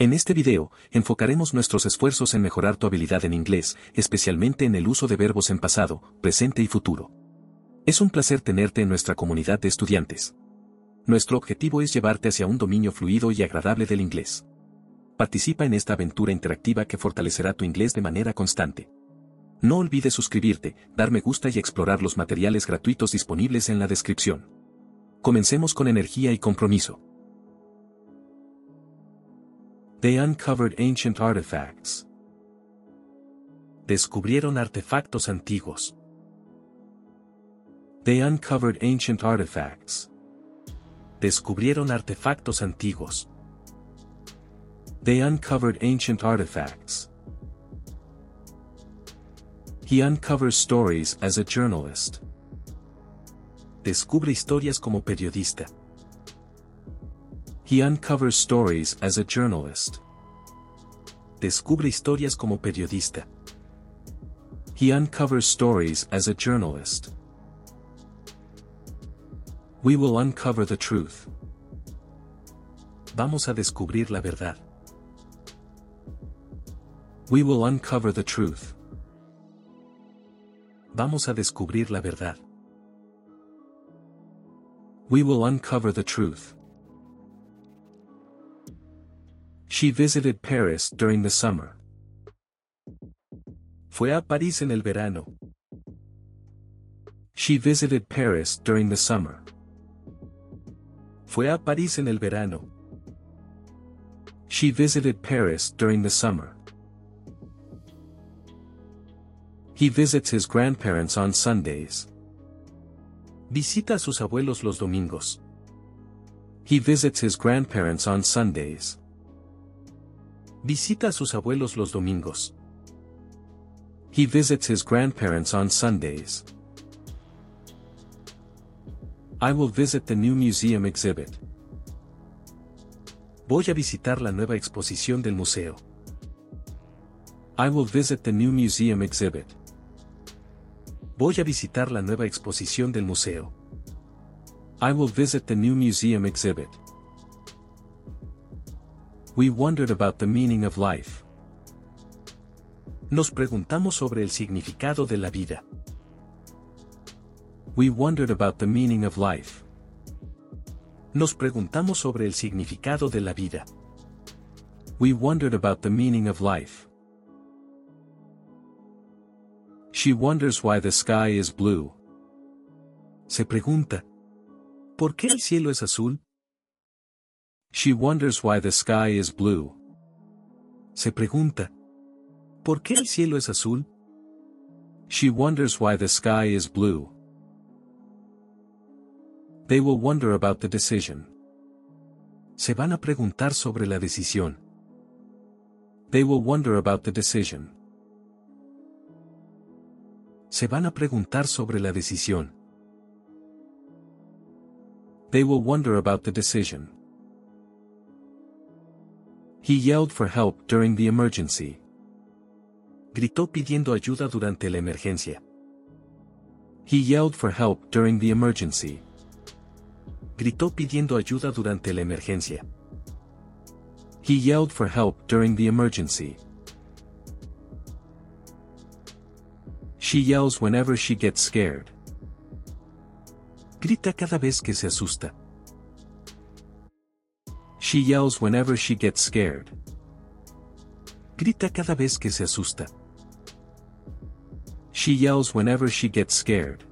En este video, enfocaremos nuestros esfuerzos en mejorar tu habilidad en inglés, especialmente en el uso de verbos en pasado, presente y futuro. Es un placer tenerte en nuestra comunidad de estudiantes. Nuestro objetivo es llevarte hacia un dominio fluido y agradable del inglés. Participa en esta aventura interactiva que fortalecerá tu inglés de manera constante. No olvides suscribirte, dar me gusta y explorar los materiales gratuitos disponibles en la descripción. Comencemos con energía y compromiso. They uncovered ancient artifacts. Descubrieron artefactos antiguos. They uncovered ancient artifacts. Descubrieron artefactos antiguos. They uncovered ancient artifacts. He uncovers stories as a journalist. Descubre historias como periodista. He uncovers stories as a journalist. Descubre historias como periodista. He uncovers stories as a journalist. We will uncover the truth. Vamos a descubrir la verdad. We will uncover the truth. Vamos a descubrir la verdad. We will uncover the truth. She visited Paris during the summer. Fue a París en el verano. She visited Paris during the summer. Fue a París en el verano. She visited Paris during the summer. He visits his grandparents on Sundays. Visita a sus abuelos los domingos. He visits his grandparents on Sundays. Visita a sus abuelos los domingos. He visits his grandparents on Sundays. I will visit the new museum exhibit. Voy a visitar la nueva exposición del museo. I will visit the new museum exhibit. Voy a visitar la nueva exposición del museo. I will visit the new museum exhibit. We wondered about the meaning of life. Nos preguntamos sobre el significado de la vida. We wondered about the meaning of life. Nos preguntamos sobre el significado de la vida. We wondered about the meaning of life. She wonders why the sky is blue. Se pregunta, ¿por qué el cielo es azul? She wonders why the sky is blue. Se pregunta, ¿por qué el cielo es azul? She wonders why the sky is blue. They will wonder about the decision. Se van a preguntar sobre la decisión. They will wonder about the decision. Se van a preguntar sobre la decisión. They will wonder about the decision. He yelled for help during the emergency. Gritó pidiendo ayuda durante la emergencia. He yelled for help during the emergency. Gritó pidiendo ayuda durante la emergencia. He yelled for help during the emergency. She yells whenever she gets scared. Grita cada vez que se asusta. She yells whenever she gets scared. Grita cada vez que se asusta. She yells whenever she gets scared.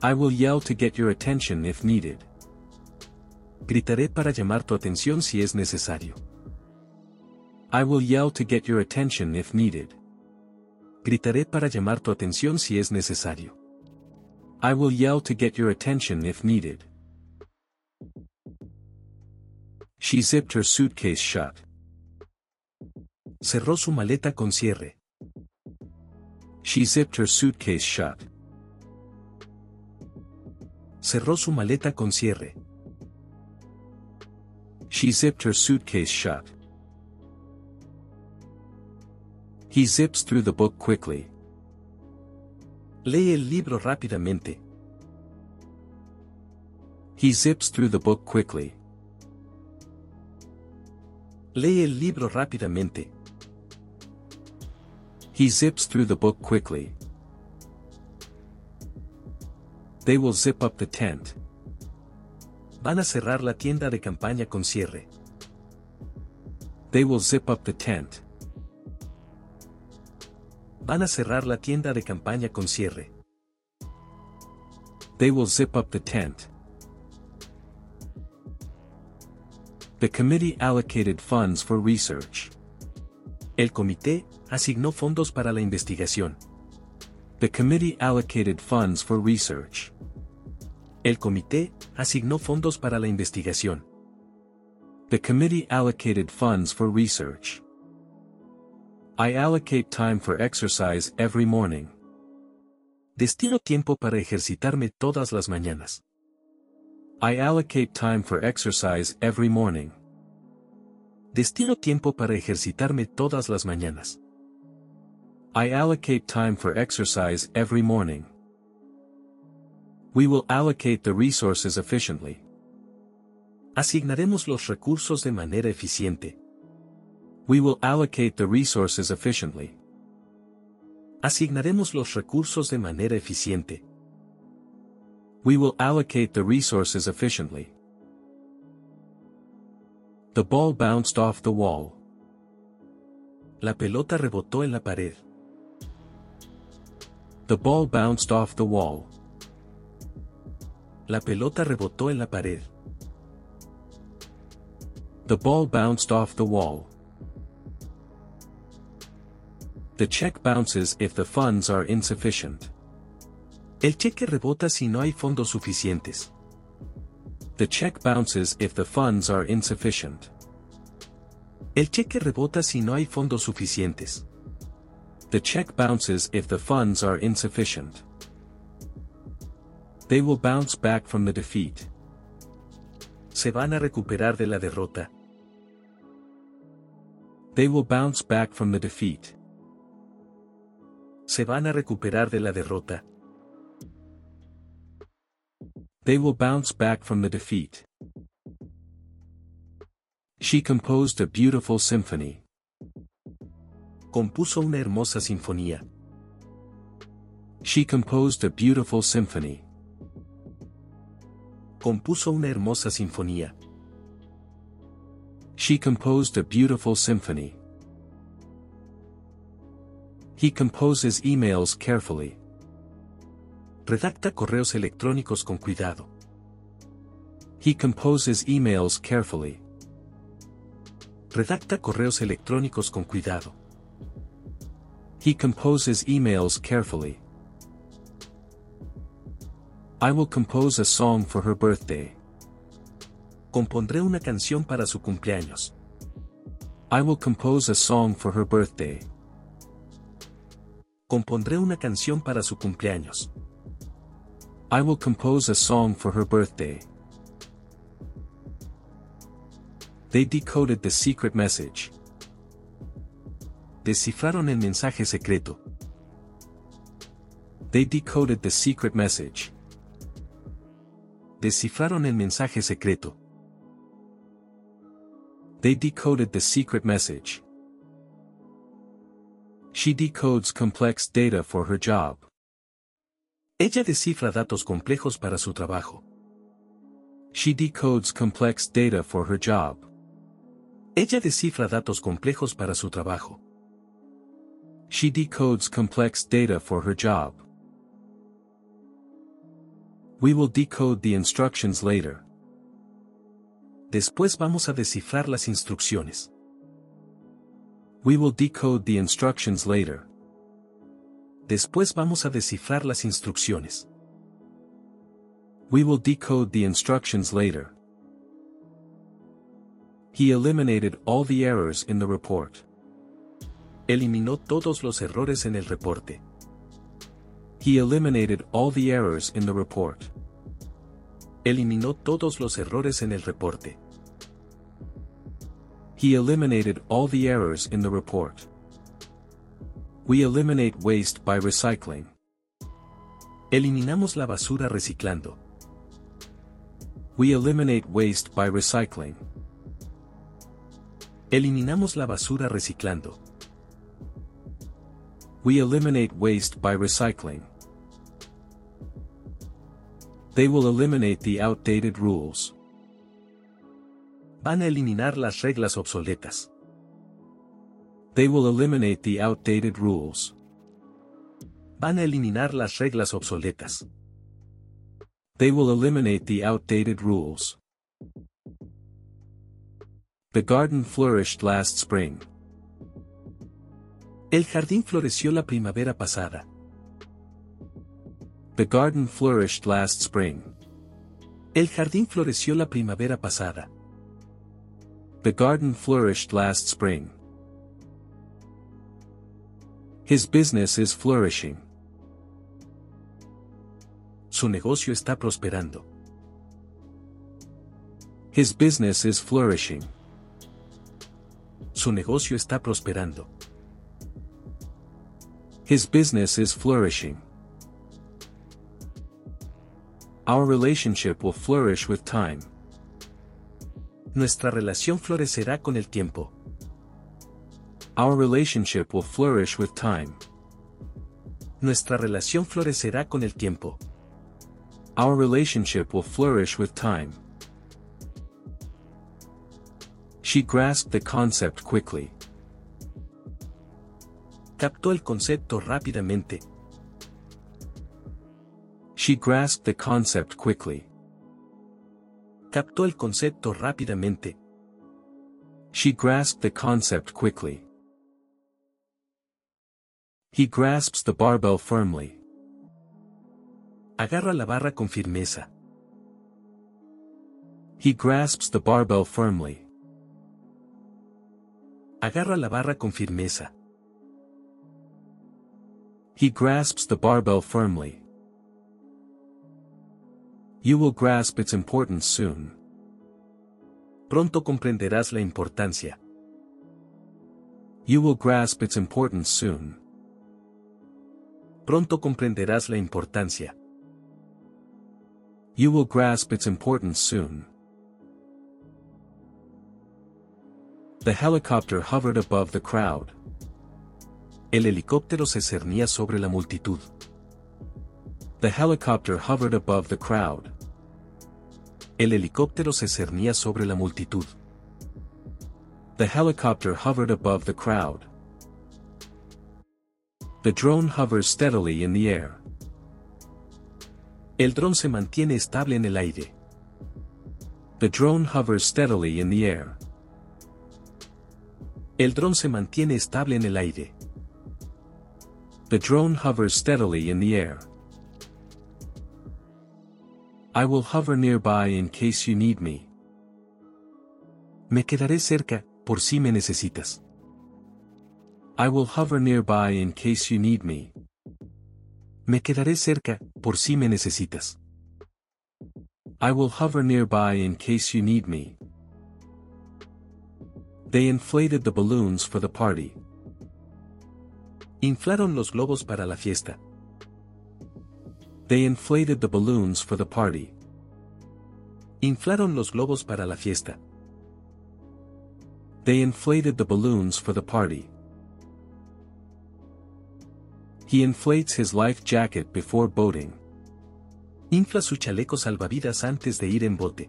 I will yell to get your attention if needed. Gritaré para llamar tu atención si es necesario. I will yell to get your attention if needed. Gritaré para llamar tu atención si es necesario. I will yell to get your attention if needed. She zipped her suitcase shut. Cerró su maleta con cierre. She zipped her suitcase shut. Cerró su maleta con cierre. She zipped her suitcase shut. He zips through the book quickly. Lee el libro rápidamente. He zips through the book quickly. Lee el libro rápidamente. He zips through the book quickly. They will zip up the tent. Van a cerrar la tienda de campaña con cierre. They will zip up the tent. Van a cerrar la tienda de campaña con cierre. They will zip up the tent. The committee allocated funds for research. El comité asignó fondos para la investigación. The committee allocated funds for research. El comité asignó fondos para la investigación. The committee allocated funds for research. I allocate time for exercise every morning. Destino tiempo para ejercitarme todas las mañanas. I allocate time for exercise every morning. Destino tiempo para ejercitarme todas las mañanas. I allocate time for exercise every morning. We will allocate the resources efficiently. Asignaremos los recursos de manera eficiente. We will allocate the resources efficiently. Asignaremos los recursos de manera eficiente. We will allocate the resources efficiently. The ball bounced off the wall. La pelota rebotó en la pared. The ball bounced off the wall. La pelota rebotó en la pared. The ball bounced off the wall. The check bounces if the funds are insufficient. El cheque rebota si no hay fondos suficientes. The check bounces if the funds are insufficient. El cheque rebota si no hay fondos suficientes. The check bounces if the funds are insufficient. They will bounce back from the defeat. Se van a recuperar de la derrota. They will bounce back from the defeat. Se van a recuperar de la derrota. They will bounce back from the defeat. She composed a beautiful symphony. Compuso una hermosa sinfonía. She composed a beautiful symphony. Compuso una hermosa sinfonía. She composed a beautiful symphony. He composes emails carefully. Redacta correos electrónicos con cuidado. He composes emails carefully. Redacta correos electrónicos con cuidado. He composes emails carefully. I will compose a song for her birthday. Compondré una canción para su cumpleaños. I will compose a song for her birthday. Compondré una canción para su cumpleaños. I will compose a song for her birthday. They decoded the secret message. Descifraron el mensaje secreto. They decoded the secret message. Descifraron el mensaje secreto. They decoded the secret message. She decodes complex data for her job. Ella descifra datos complejos para su trabajo. She decodes complex data for her job. Ella descifra datos complejos para su trabajo. She decodes complex data for her job. We will decode the instructions later. Después vamos a descifrar las instrucciones. We will decode the instructions later. Después vamos a descifrar las instrucciones. We will decode the instructions later. He eliminated all the errors in the report. Eliminó todos los errores en el reporte. He eliminated all the errors in the report. Eliminó todos los errores en el reporte. He eliminated all the errors in the report. We eliminate waste by recycling. Eliminamos la basura reciclando. We eliminate waste by recycling. Eliminamos la basura reciclando. We eliminate waste by recycling. They will eliminate the outdated rules. Van a eliminar las reglas obsoletas. They will eliminate the outdated rules. Van a eliminar las reglas obsoletas. They will eliminate the outdated rules. The garden flourished last spring. El jardín floreció la primavera pasada. The garden flourished last spring. El jardín floreció la primavera pasada. The garden flourished last spring. His business is flourishing. Su negocio está prosperando. His business is flourishing. Su negocio está prosperando. His business is flourishing. Our relationship will flourish with time. Nuestra relación florecerá con el tiempo. Our relationship will flourish with time. Nuestra relación florecerá con el tiempo. Our relationship will flourish with time. She grasped the concept quickly. Captó el concepto rápidamente. She grasped the concept quickly. Captó el concepto rápidamente. She grasped the concept quickly. He grasps the barbell firmly. Agarra la barra con firmeza. He grasps the barbell firmly. Agarra la barra con firmeza. He grasps the barbell firmly. You will grasp its importance soon. Pronto comprenderás la importancia. You will grasp its importance soon. Pronto comprenderás la importancia. You will grasp its importance soon. The helicopter hovered above the crowd. El helicóptero se cernía sobre la multitud. The helicopter hovered above the crowd. El helicóptero se cernía sobre la multitud. The helicopter hovered above the crowd. The drone hovers steadily in the air. El dron se mantiene estable en el aire. The drone hovers steadily in the air. El dron se mantiene estable en el aire. The drone hovers steadily in the air. I will hover nearby in case you need me. Me quedaré cerca, por si me necesitas. I will hover nearby in case you need me. Me quedaré cerca, por si me necesitas. I will hover nearby in case you need me. They inflated the balloons for the party. Inflaron los globos para la fiesta. They inflated the balloons for the party. Inflaron los globos para la fiesta. They inflated the balloons for the party. He inflates his life jacket before boating. Infla su chaleco salvavidas antes de ir en bote.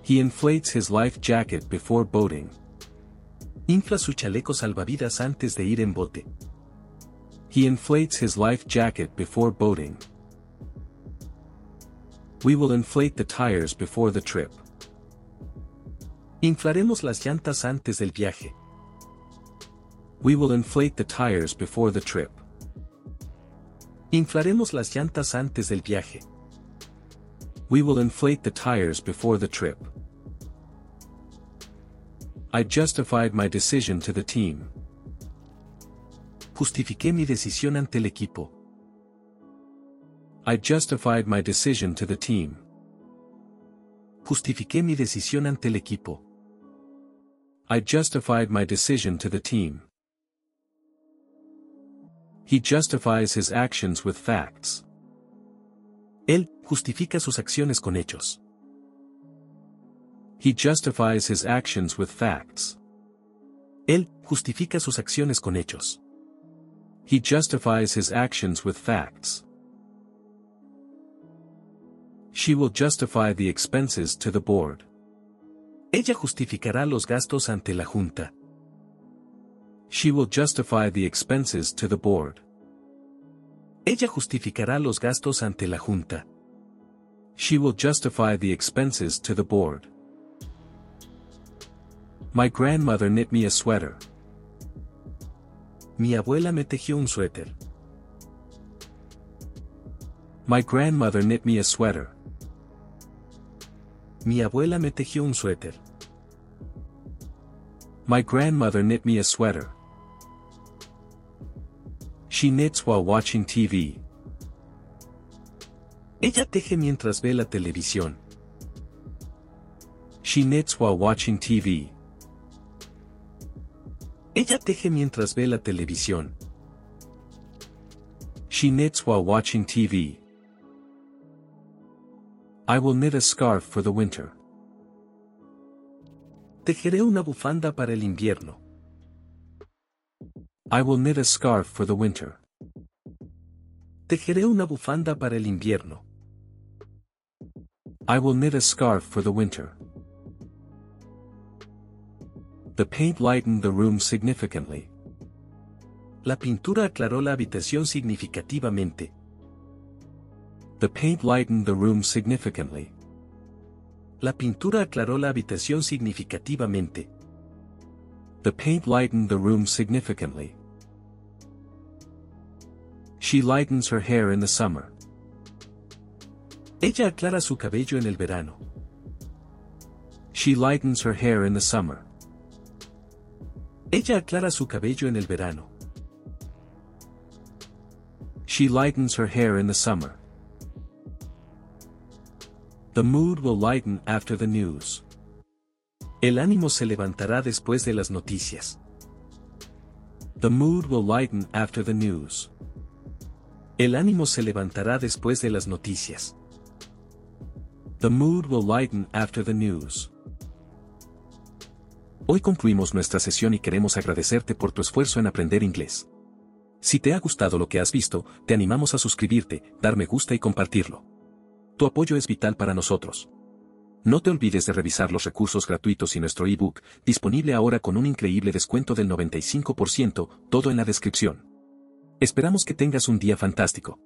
He inflates his life jacket before boating. Infla su chaleco salvavidas antes de ir en bote. He inflates his life jacket before boating. We will inflate the tires before the trip. Inflaremos las llantas antes del viaje. We will inflate the tires before the trip. Inflaremos las llantas antes del viaje. We will inflate the tires before the trip. I justified my decision to the team. Justifiqué mi decisión ante el equipo. I justified my decision to the team. Justifiqué mi decisión ante el equipo. I justified my decision to the team. He justifies his actions with facts. Él justifica sus acciones con hechos. He justifies his actions with facts. Él justifica sus acciones con hechos. He justifies his actions with facts. She will justify the expenses to the board. Ella justificará los gastos ante la junta. She will justify the expenses to the board. Ella justificará los gastos ante la junta. She will justify the expenses to the board. My grandmother knit me a sweater. Mi abuela me tejió un suéter. My grandmother knit me a sweater. Mi abuela me tejió un suéter. My grandmother knit me a sweater. She knits while watching TV. Ella teje mientras ve la televisión. She knits while watching TV. Ella teje mientras ve la televisión. She knits while watching TV. I will knit a scarf for the winter. Tejeré una bufanda para el invierno. I will knit a scarf for the winter. Tejeré una bufanda para el invierno. I will knit a scarf for the winter. The paint lightened the room significantly. La pintura aclaró la habitación significativamente. The paint lightened the room significantly. La pintura aclaró la habitación significativamente. The paint lightened the room significantly. She lightens her hair in the summer. Ella aclara su cabello en el verano. She lightens her hair in the summer. Ella aclara su cabello en el verano. She lightens her hair in the summer. The mood will lighten after the news. El ánimo se levantará después de las noticias. The mood will lighten after the news. El ánimo se levantará después de las noticias. The mood will lighten after the news. Hoy concluimos nuestra sesión y queremos agradecerte por tu esfuerzo en aprender inglés. Si te ha gustado lo que has visto, te animamos a suscribirte, dar me gusta y compartirlo. Tu apoyo es vital para nosotros. No te olvides de revisar los recursos gratuitos y nuestro ebook, disponible ahora con un increíble descuento del 95%, todo en la descripción. Esperamos que tengas un día fantástico.